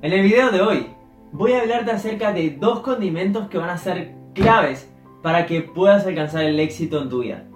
En el video de hoy voy a hablarte acerca de dos condimentos que van a ser claves para que puedas alcanzar el éxito en tu vida.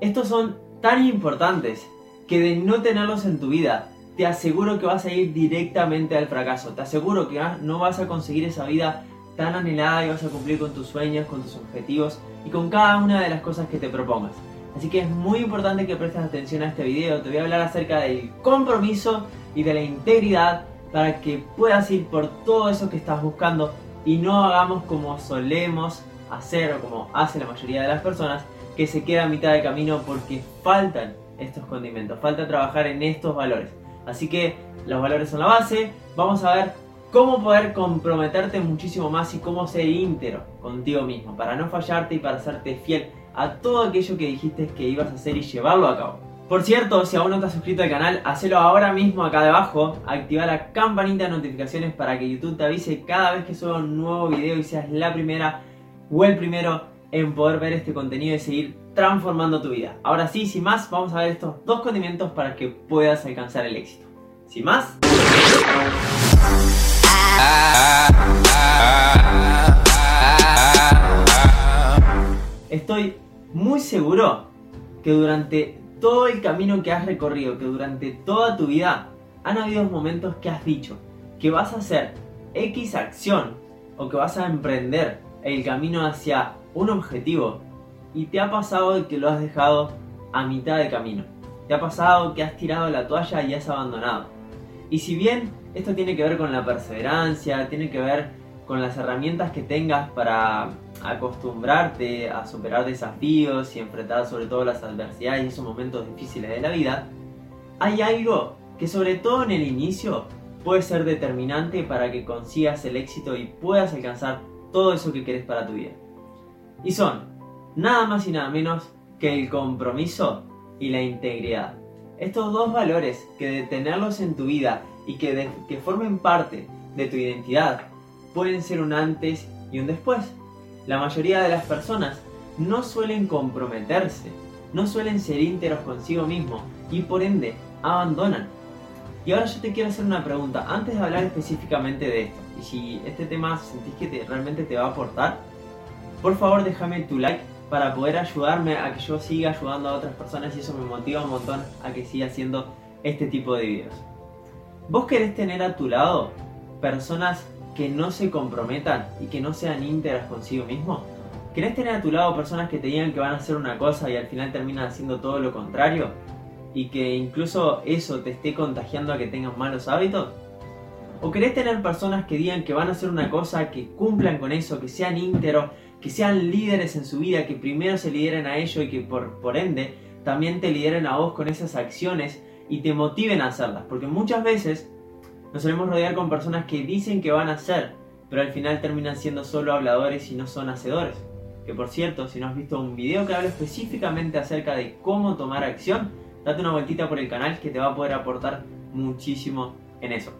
Estos son tan importantes que de no tenerlos en tu vida, te aseguro que vas a ir directamente al fracaso. Te aseguro que no vas a conseguir esa vida tan anhelada y vas a cumplir con tus sueños, con tus objetivos y con cada una de las cosas que te propongas. Así que es muy importante que prestes atención a este video. Te voy a hablar acerca del compromiso y de la integridad para que puedas ir por todo eso que estás buscando y no hagamos como solemos hacer o como hace la mayoría de las personas que se queda a mitad de camino porque faltan estos condimentos, falta trabajar en estos valores. Así que los valores son la base, vamos a ver cómo poder comprometerte muchísimo más y cómo ser íntegro contigo mismo para no fallarte y para hacerte fiel a todo aquello que dijiste que ibas a hacer y llevarlo a cabo. Por cierto, si aún no estás suscrito al canal, hacelo ahora mismo acá debajo, activa la campanita de notificaciones para que YouTube te avise cada vez que suba un nuevo video y seas la primera o el primero en poder ver este contenido y seguir transformando tu vida. Ahora sí, sin más, vamos a ver estos dos condimentos para que puedas alcanzar el éxito. Sin más... Estoy muy seguro que durante todo el camino que has recorrido, que durante toda tu vida han habido momentos que has dicho que vas a hacer X acción o que vas a emprender el camino hacia un objetivo y te ha pasado que lo has dejado a mitad de camino. Te ha pasado que has tirado la toalla y has abandonado. Y si bien esto tiene que ver con la perseverancia, tiene que ver con las herramientas que tengas para acostumbrarte a superar desafíos y enfrentar sobre todo las adversidades y esos momentos difíciles de la vida, hay algo que sobre todo en el inicio puede ser determinante para que consigas el éxito y puedas alcanzar todo eso que quieres para tu vida. Y son nada más y nada menos que el compromiso y la integridad. Estos dos valores que de tenerlos en tu vida y que, que formen parte de tu identidad pueden ser un antes y un después. La mayoría de las personas no suelen comprometerse, no suelen ser ínteros consigo mismo y por ende abandonan. Y ahora yo te quiero hacer una pregunta, antes de hablar específicamente de esto, y si este tema sentís que realmente te va a aportar, por favor déjame tu like para poder ayudarme a que yo siga ayudando a otras personas y eso me motiva un montón a que siga haciendo este tipo de videos. ¿Vos querés tener a tu lado personas que no se comprometan y que no sean íntegras consigo mismo? ¿Querés tener a tu lado personas que te digan que van a hacer una cosa y al final terminan haciendo todo lo contrario? ¿Y que incluso eso te esté contagiando a que tengas malos hábitos? ¿O querés tener personas que digan que van a hacer una cosa, que cumplan con eso, que sean íntegros, que sean líderes en su vida, que primero se lideren a ello y que por, por ende también te lideren a vos con esas acciones y te motiven a hacerlas? Porque muchas veces nos solemos rodear con personas que dicen que van a hacer, pero al final terminan siendo solo habladores y no son hacedores. Que por cierto, si no has visto un video que habla específicamente acerca de cómo tomar acción, date una vueltita por el canal que te va a poder aportar muchísimo en eso.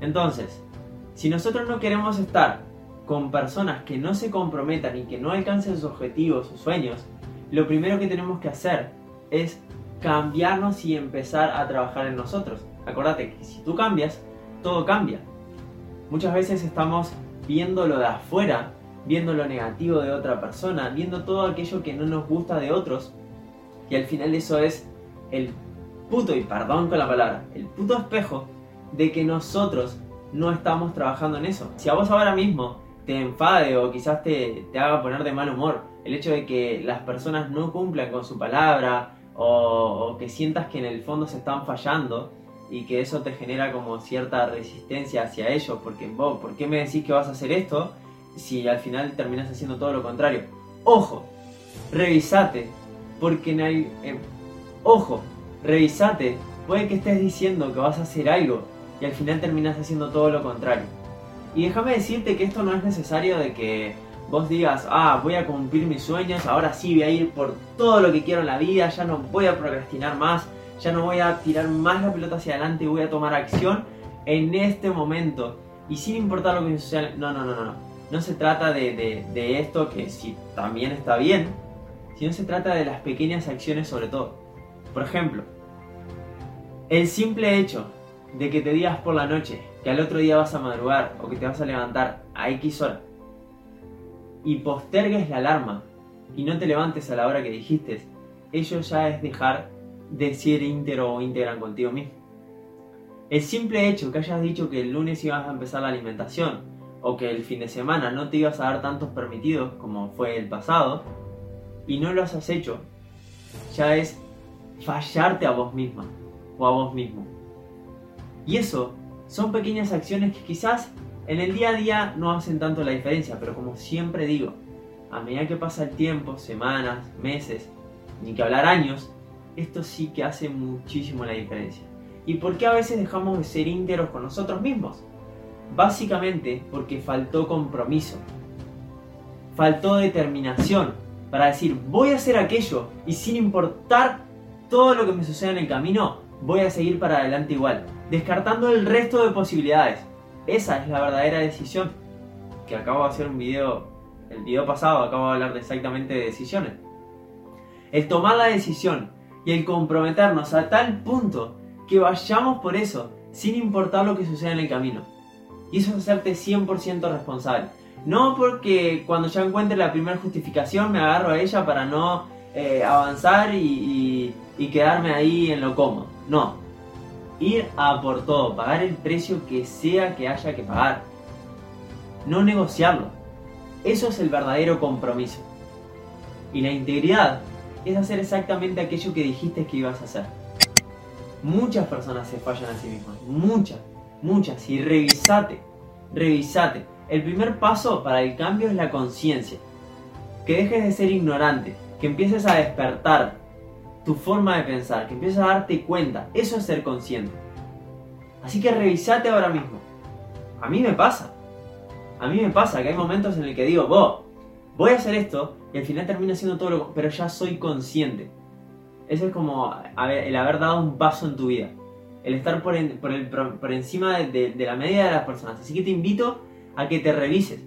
Entonces, si nosotros no queremos estar con personas que no se comprometan y que no alcancen sus objetivos, sus sueños, lo primero que tenemos que hacer es cambiarnos y empezar a trabajar en nosotros. Acuérdate que si tú cambias, todo cambia. Muchas veces estamos viendo lo de afuera, viendo lo negativo de otra persona, viendo todo aquello que no nos gusta de otros, y al final eso es el puto, y perdón con la palabra, el puto espejo de que nosotros no estamos trabajando en eso. Si a vos ahora mismo te enfade o quizás te, te haga poner de mal humor el hecho de que las personas no cumplan con su palabra o, o que sientas que en el fondo se están fallando, y que eso te genera como cierta resistencia hacia ellos, porque vos, ¿por qué me decís que vas a hacer esto si al final terminas haciendo todo lo contrario? Ojo, revisate, porque no hay... Eh, ojo, revisate, puede que estés diciendo que vas a hacer algo y al final terminas haciendo todo lo contrario. Y déjame decirte que esto no es necesario de que vos digas, ah, voy a cumplir mis sueños, ahora sí voy a ir por todo lo que quiero en la vida, ya no voy a procrastinar más, ya no voy a tirar más la pelota hacia adelante voy a tomar acción en este momento. Y sin importar lo que suceda, no, no, no, no, no. No se trata de, de, esto que si también está bien, sino se trata de las pequeñas acciones sobre todo. Por ejemplo, el simple hecho de que te digas por la noche, que al otro día vas a madrugar o que te vas a levantar a X hora y postergues la alarma y no te levantes a la hora que dijiste, ello ya es dejar de ser íntegro o íntegra contigo mismo. El simple hecho que hayas dicho que el lunes ibas a empezar la alimentación o que el fin de semana no te ibas a dar tantos permitidos como fue el pasado y no lo has hecho, ya es fallarte a vos misma o a vos mismo. Y eso son pequeñas acciones que quizás en el día a día no hacen tanto la diferencia, pero como siempre digo, a medida que pasa el tiempo, semanas, meses, ni que hablar años, esto sí que hace muchísimo la diferencia. ¿Y por qué a veces dejamos de ser íntegros con nosotros mismos? Básicamente porque faltó compromiso, faltó determinación para decir voy a hacer aquello y sin importar todo lo que me suceda en el camino, voy a seguir para adelante igual, descartando el resto de posibilidades. Esa es la verdadera decisión. Que acabo de hacer un video, el video pasado acabo de hablar exactamente de decisiones. El tomar la decisión y el comprometernos a tal punto que vayamos por eso, sin importar lo que suceda en el camino. Y eso es hacerte 100% responsable. No porque cuando ya encuentre la primera justificación me agarro a ella para no eh, avanzar y, y quedarme ahí en lo cómodo. No. Ir a por todo, pagar el precio que sea que haya que pagar. No negociarlo. Eso es el verdadero compromiso. Y la integridad es hacer exactamente aquello que dijiste que ibas a hacer. Muchas personas se fallan a sí mismas. Muchas, muchas. Y revisate, revisate. El primer paso para el cambio es la conciencia. Que dejes de ser ignorante, que empieces a despertar tu forma de pensar, que empieces a darte cuenta. Eso es ser consciente. Así que revisate ahora mismo. A mí me pasa. A mí me pasa que hay momentos en el que digo, vos, voy a hacer esto y al final termino haciendo todo lo pero ya soy consciente. Eso es como el haber dado un paso en tu vida. El estar por, por, encima de, de la media de las personas. Así que te invito a que te revises.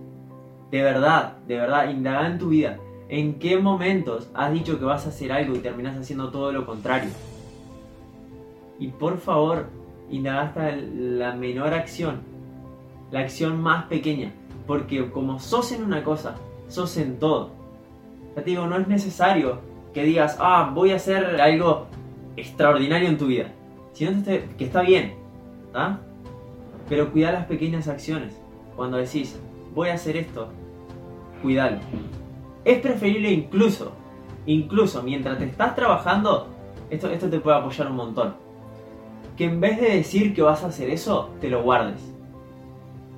De verdad, de verdad, indaga en tu vida. ¿En qué momentos has dicho que vas a hacer algo y terminas haciendo todo lo contrario? Y por favor, indaga hasta la menor acción, la acción más pequeña, porque como sos en una cosa, sos en todo. Ya te digo, no es necesario que digas, ah, voy a hacer algo extraordinario en tu vida, sino que está bien, ¿ah? Pero cuida las pequeñas acciones. Cuando decís, voy a hacer esto, cuidalo. Es preferible incluso, incluso mientras te estás trabajando, esto, esto te puede apoyar un montón. Que en vez de decir que vas a hacer eso, te lo guardes.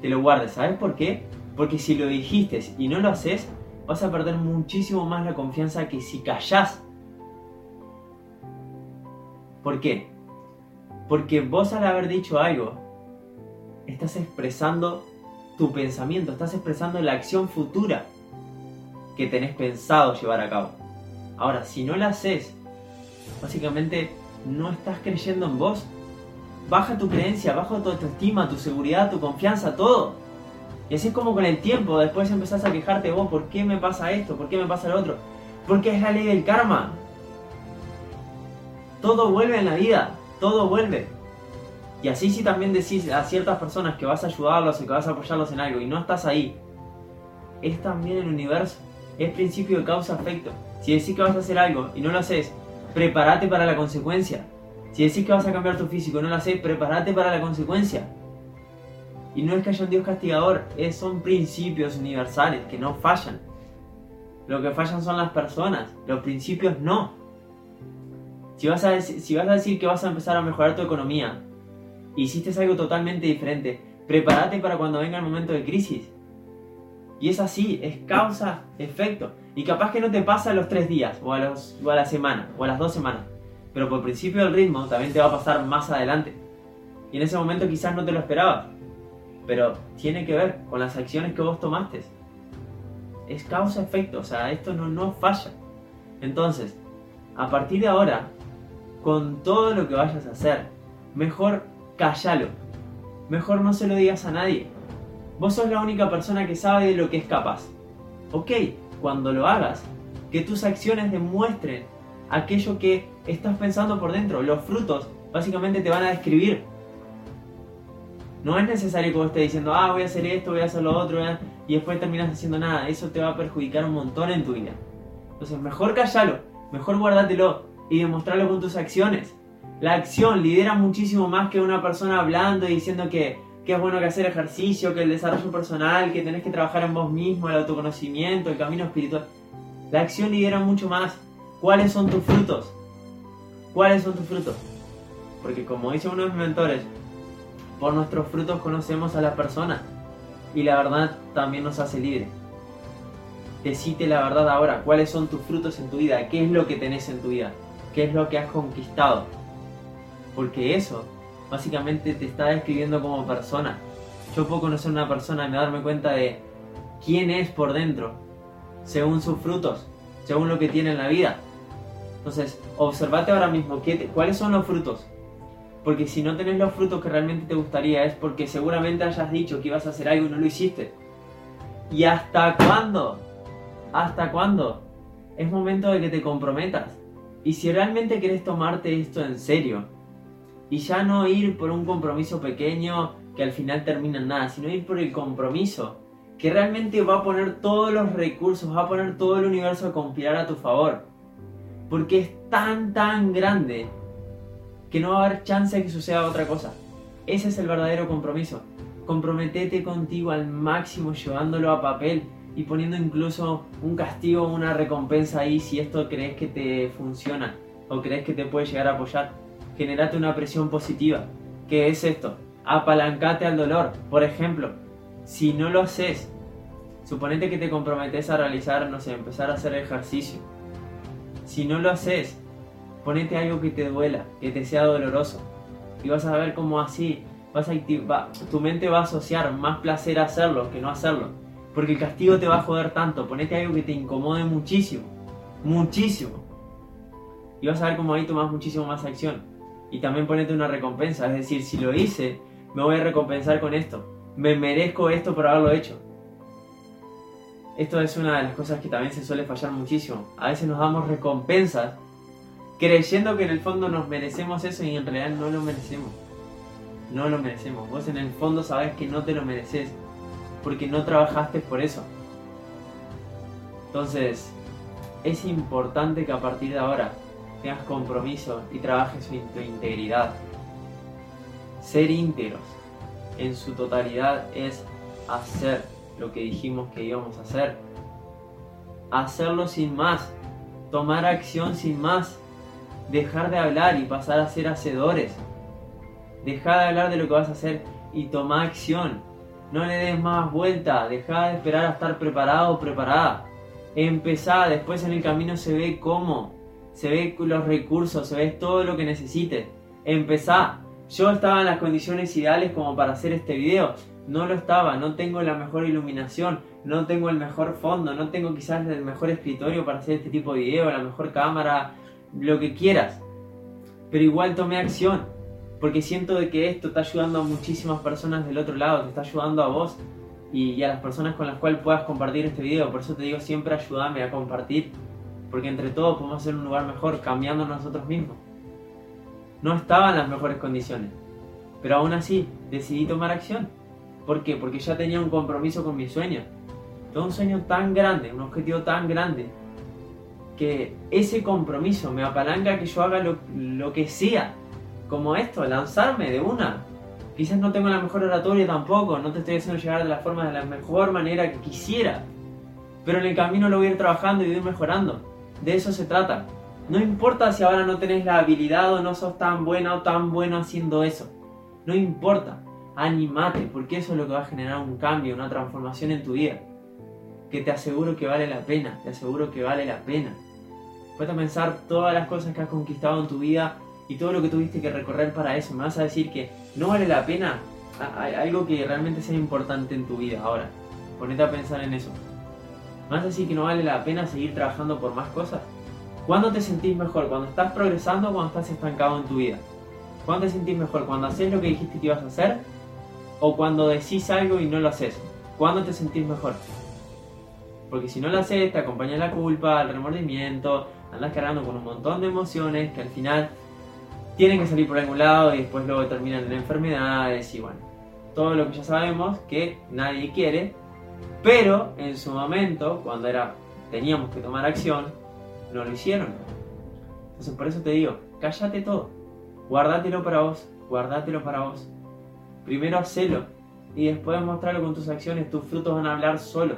Te lo guardes, ¿sabes por qué? Porque si lo dijiste y no lo haces, vas a perder muchísimo más la confianza que si callás. ¿Por qué? Porque vos al haber dicho algo, estás expresando tu pensamiento, estás expresando la acción futura que tenés pensado llevar a cabo. Ahora, si no la haces, básicamente no estás creyendo en vos. Baja tu creencia, baja tu autoestima, tu seguridad, tu confianza, todo. Y así es como con el tiempo, después empezás a quejarte vos, ¿por qué me pasa esto? ¿Por qué me pasa lo otro? Porque es la ley del karma. Todo vuelve en la vida, todo vuelve. Y así si también decís a ciertas personas que vas a ayudarlos y que vas a apoyarlos en algo y no estás ahí, es también el universo es principio de causa-efecto. Si decís que vas a hacer algo y no lo haces, prepárate para la consecuencia. Si decís que vas a cambiar tu físico y no lo haces, prepárate para la consecuencia. Y no es que haya un Dios castigador, es, son principios universales que no fallan. Lo que fallan son las personas, los principios no. Si vas, a, si vas a decir que vas a empezar a mejorar tu economía, hiciste algo totalmente diferente, prepárate para cuando venga el momento de crisis. Y es así, es causa, efecto. Y capaz que no te pasa a los tres días, o a, los, o a la semana, o a las dos semanas. Pero por principio del ritmo también te va a pasar más adelante. Y en ese momento quizás no te lo esperabas. Pero tiene que ver con las acciones que vos tomaste. Es causa-efecto, o sea, esto no, no falla. Entonces, a partir de ahora, con todo lo que vayas a hacer, mejor cállalo. Mejor no se lo digas a nadie. Vos sos la única persona que sabe de lo que es capaz. Ok, cuando lo hagas, que tus acciones demuestren aquello que estás pensando por dentro. Los frutos básicamente te van a describir. No es necesario que vos estés diciendo, ah, voy a hacer esto, voy a hacer lo otro, y después terminas haciendo nada. Eso te va a perjudicar un montón en tu vida. Entonces, mejor callalo, mejor guardátelo y demostrarlo con tus acciones. La acción lidera muchísimo más que una persona hablando y diciendo que, que es bueno que hacer ejercicio, que el desarrollo personal, que tenés que trabajar en vos mismo, el autoconocimiento, el camino espiritual. La acción lidera mucho más. ¿Cuáles son tus frutos? ¿Cuáles son tus frutos? Porque como dice uno de mis mentores, por nuestros frutos conocemos a la persona y la verdad también nos hace libre. Decite la verdad ahora, cuáles son tus frutos en tu vida, qué es lo que tenés en tu vida, qué es lo que has conquistado. Porque eso básicamente te está describiendo como persona. Yo puedo conocer una persona y darme cuenta de quién es por dentro, según sus frutos, según lo que tiene en la vida. Entonces, observate ahora mismo qué cuáles son los frutos porque si no tenés los frutos que realmente te gustaría es porque seguramente hayas dicho que ibas a hacer algo y no lo hiciste. ¿Y hasta cuándo? ¿Hasta cuándo? Es momento de que te comprometas. Y si realmente quieres tomarte esto en serio, y ya no ir por un compromiso pequeño que al final termina en nada, sino ir por el compromiso que realmente va a poner todos los recursos, va a poner todo el universo a conspirar a tu favor. Porque es tan, tan grande que no va a haber chance de que suceda otra cosa. Ese es el verdadero compromiso. Comprometete contigo al máximo llevándolo a papel y poniendo incluso un castigo o una recompensa ahí si esto crees que te funciona o crees que te puede llegar a apoyar. Generate una presión positiva. ¿Qué es esto? Apalancate al dolor. Por ejemplo, si no lo haces, suponete que te comprometes a realizar, no sé, empezar a hacer ejercicio. Si no lo haces, Ponete algo que te duela, que te sea doloroso. Y vas a ver cómo así vas a tu mente va a asociar más placer a hacerlo que no hacerlo. Porque el castigo te va a joder tanto. Ponete algo que te incomode muchísimo. Muchísimo. Y vas a ver cómo ahí tomas muchísimo más acción. Y también ponete una recompensa. Es decir, si lo hice, me voy a recompensar con esto. Me merezco esto por haberlo hecho. Esto es una de las cosas que también se suele fallar muchísimo. A veces nos damos recompensas creyendo que en el fondo nos merecemos eso y en realidad no lo merecemos. No lo merecemos. Vos en el fondo sabés que no te lo mereces porque no trabajaste por eso. Entonces, es importante que a partir de ahora tengas compromiso y trabajes en tu integridad. Ser íntegros en su totalidad es hacer lo que dijimos que íbamos a hacer. Hacerlo sin más. Tomar acción sin más dejar de hablar y pasar a ser hacedores. Deja de hablar de lo que vas a hacer y toma acción. No le des más vuelta, deja de esperar a estar preparado o preparada. Empezá, después en el camino se ve cómo, se ve los recursos, se ve todo lo que necesites. Empezá. Yo estaba en las condiciones ideales como para hacer este video. No lo estaba, no tengo la mejor iluminación, no tengo el mejor fondo, no tengo quizás el mejor escritorio para hacer este tipo de video, la mejor cámara, lo que quieras. Pero igual tomé acción, porque siento de que esto está ayudando a muchísimas personas del otro lado, te está ayudando a vos y, a las personas con las cuales puedas compartir este video. Por eso te digo siempre ayúdame a compartir, porque entre todos podemos hacer un lugar mejor, cambiando nosotros mismos. No estaba en las mejores condiciones, pero aún así decidí tomar acción. ¿Por? Porque ya tenía un compromiso con mi sueño. Todo un sueño tan grande, un objetivo tan grande, que ese compromiso me apalanca que yo haga lo, que sea, como esto, lanzarme de una. Quizás no tengo la mejor oratoria tampoco, no te estoy haciendo llegar de la forma de la mejor manera que quisiera, pero en el camino lo voy a ir trabajando y voy a ir mejorando. De eso se trata. No importa si ahora no tenés la habilidad o no sos tan buena o tan bueno haciendo eso. No importa. Animate, porque eso es lo que va a generar un cambio, una transformación en tu vida que te aseguro que vale la pena, te aseguro que vale la pena. Puedes pensar todas las cosas que has conquistado en tu vida y todo lo que tuviste que recorrer para eso. Me vas a decir que no vale la pena algo que realmente sea importante en tu vida ahora. Ponete a pensar en eso. ¿Me vas a decir que no vale la pena seguir trabajando por más cosas? ¿Cuándo te sentís mejor? ¿Cuando estás progresando o cuando estás estancado en tu vida? ¿Cuándo te sentís mejor? ¿Cuando haces lo que dijiste que ibas a hacer? ¿O cuando decís algo y no lo haces? ¿Cuándo te sentís mejor? Porque si no lo haces, te acompaña la culpa, el remordimiento, andas cargando con un montón de emociones que al final tienen que salir por algún lado y después luego terminan en enfermedades y bueno. todo lo que ya sabemos que nadie quiere, pero en su momento, cuando era teníamos que tomar acción, no lo hicieron. Entonces por eso te digo, cállate todo, guardátelo para vos, guardátelo para vos. Primero hacelo y después mostrarlo con tus acciones, tus frutos van a hablar solo.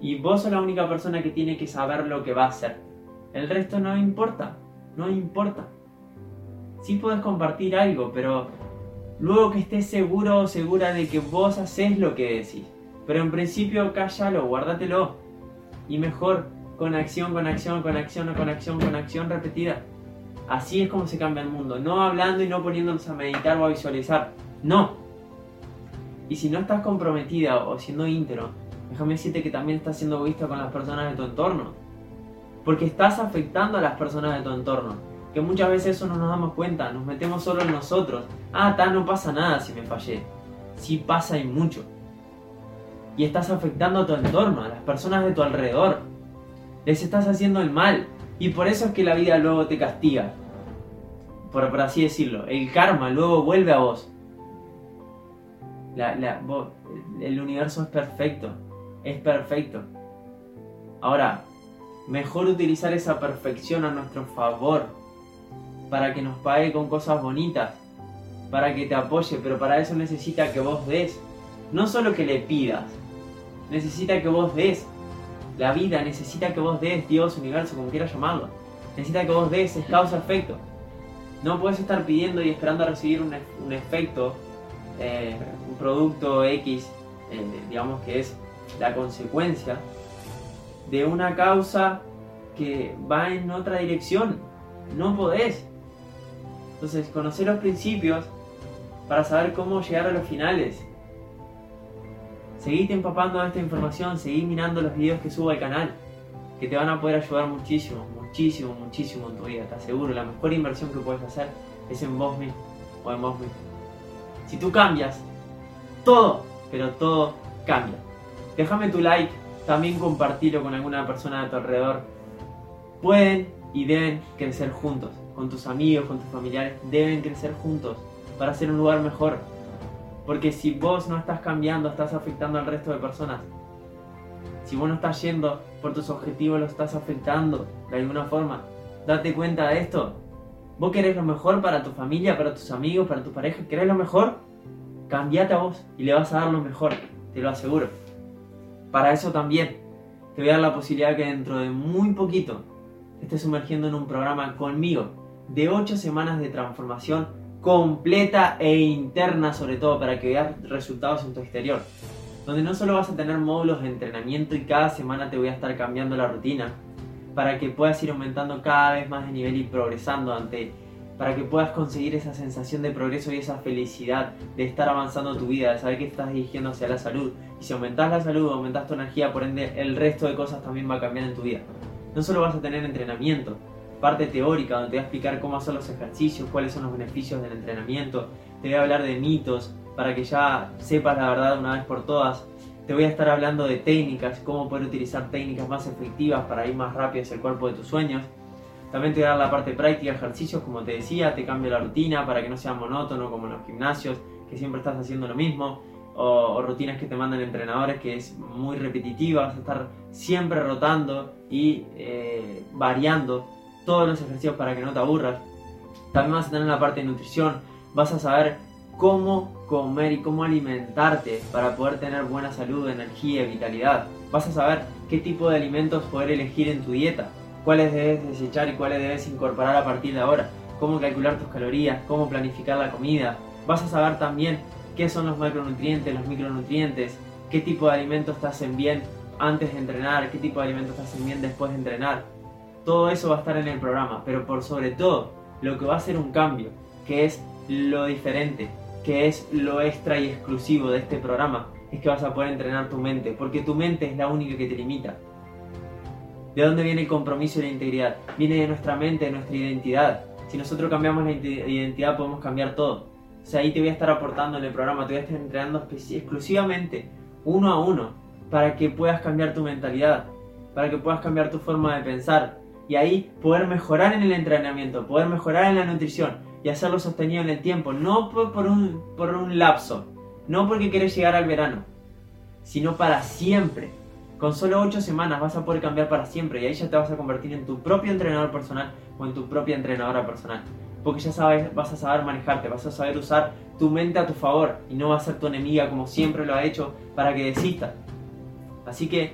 Y vos sos la única persona que tiene que saber lo que va a hacer. El resto no importa, no importa. Sí puedes compartir algo, pero luego que estés seguro o segura de que vos haces lo que decís. Pero en principio cállalo, guárdatelo. Y mejor, con acción, con acción, con acción, con acción, con acción repetida. Así es como se cambia el mundo. No hablando y no poniéndonos a meditar o a visualizar. No. Y si no estás comprometida o siendo íntero, déjame decirte que también estás siendo egoísta con las personas de tu entorno. Porque estás afectando a las personas de tu entorno. Que muchas veces eso no nos damos cuenta, nos metemos solo en nosotros. Ah, tal, no pasa nada si me fallé. Sí pasa y mucho. Y estás afectando a tu entorno, a las personas de tu alrededor. Les estás haciendo el mal. Y por eso es que la vida luego te castiga. Por, por así decirlo. El karma luego vuelve a vos. el universo es perfecto. Es perfecto. Ahora, mejor utilizar esa perfección a nuestro favor. Para que nos pague con cosas bonitas. Para que te apoye. Pero para eso necesita que vos des. No solo que le pidas. Necesita que vos des la vida necesita que vos des, Dios, universo, como quieras llamarlo. Necesita que vos des, es causa-efecto. No puedes estar pidiendo y esperando a recibir un, un efecto, eh, un producto X, eh, digamos que es la consecuencia de una causa que va en otra dirección. No podés. Entonces, conocer los principios para saber cómo llegar a los finales Seguite empapando de esta información, seguí mirando los videos que subo al canal, que te van a poder ayudar muchísimo, muchísimo, muchísimo en tu vida, te aseguro. La mejor inversión que puedes hacer es en vos mismo o en vos mismo. Si tú cambias, todo, pero todo cambia. Déjame tu like, también compartirlo con alguna persona de tu alrededor. Pueden y deben crecer juntos, con tus amigos, con tus familiares, deben crecer juntos para hacer un lugar mejor, porque si vos no estás cambiando, estás afectando al resto de personas. Si vos no estás yendo por tus objetivos, lo estás afectando de alguna forma. Date cuenta de esto. ¿Vos querés lo mejor para tu familia, para tus amigos, para tu pareja? ¿Querés lo mejor? Cambiate a vos y le vas a dar lo mejor, te lo aseguro. Para eso también te voy a dar la posibilidad que dentro de muy poquito estés sumergiendo en un programa conmigo de 8 semanas de transformación completa e interna sobre todo para que veas resultados en tu exterior. Donde no solo vas a tener módulos de entrenamiento y cada semana te voy a estar cambiando la rutina para que puedas ir aumentando cada vez más de nivel y progresando ante para que puedas conseguir esa sensación de progreso y esa felicidad de estar avanzando tu vida, de saber que estás dirigiendo hacia la salud. Y si aumentas la salud, aumentas tu energía, por ende el resto de cosas también va a cambiar en tu vida. No solo vas a tener entrenamiento, parte teórica donde te voy a explicar cómo hacer los ejercicios, cuáles son los beneficios del entrenamiento, te voy a hablar de mitos para que ya sepas la verdad una vez por todas. Te voy a estar hablando de técnicas, cómo poder utilizar técnicas más efectivas para ir más rápido hacia el cuerpo de tus sueños. También te voy a dar la parte práctica, ejercicios, como te decía, te cambio la rutina para que no sea monótono como en los gimnasios, que siempre estás haciendo lo mismo, o, rutinas que te mandan entrenadores que es muy repetitiva, vas a estar siempre rotando y eh, variando todos los ejercicios para que no te aburras. También vas a tener la parte de nutrición, vas a saber cómo comer y cómo alimentarte para poder tener buena salud, energía vitalidad. Vas a saber qué tipo de alimentos poder elegir en tu dieta, cuáles debes desechar y cuáles debes incorporar a partir de ahora, cómo calcular tus calorías, cómo planificar la comida. Vas a saber también qué son los macronutrientes, los micronutrientes, qué tipo de alimentos te hacen bien antes de entrenar, qué tipo de alimentos te hacen bien después de entrenar todo eso va a estar en el programa, pero por sobre todo, lo que va a ser un cambio, que es lo diferente, que es lo extra y exclusivo de este programa, es que vas a poder entrenar tu mente, porque tu mente es la única que te limita. ¿De dónde viene el compromiso y la integridad? Viene de nuestra mente, de nuestra identidad. Si nosotros cambiamos la identidad podemos cambiar todo. O sea, ahí te voy a estar aportando en el programa, te voy a estar entrenando exclusivamente, uno a uno, para que puedas cambiar tu mentalidad, para que puedas cambiar tu forma de pensar, y ahí poder mejorar en el entrenamiento, poder mejorar en la nutrición y hacerlo sostenido en el tiempo, no por, un, por un lapso, no porque quieres llegar al verano, sino para siempre. Con solo 8 semanas vas a poder cambiar para siempre y ahí ya te vas a convertir en tu propio entrenador personal o en tu propia entrenadora personal. Porque ya sabes, vas a saber manejarte, vas a saber usar tu mente a tu favor y no va a ser tu enemiga como siempre lo ha hecho para que desistas. Así que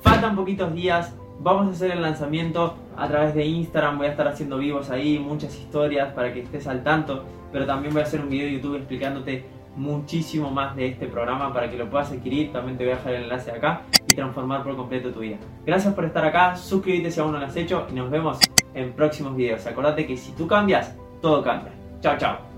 faltan poquitos días, vamos a hacer el lanzamiento a través de Instagram, voy a estar haciendo vivos ahí, muchas historias para que estés al tanto, pero también voy a hacer un video de YouTube explicándote muchísimo más de este programa para que lo puedas adquirir, también te voy a dejar el enlace acá y transformar por completo tu vida. Gracias por estar acá, suscríbete si aún no lo has hecho y nos vemos en próximos videos. Acordate que si tú cambias, todo cambia. Chao, chao.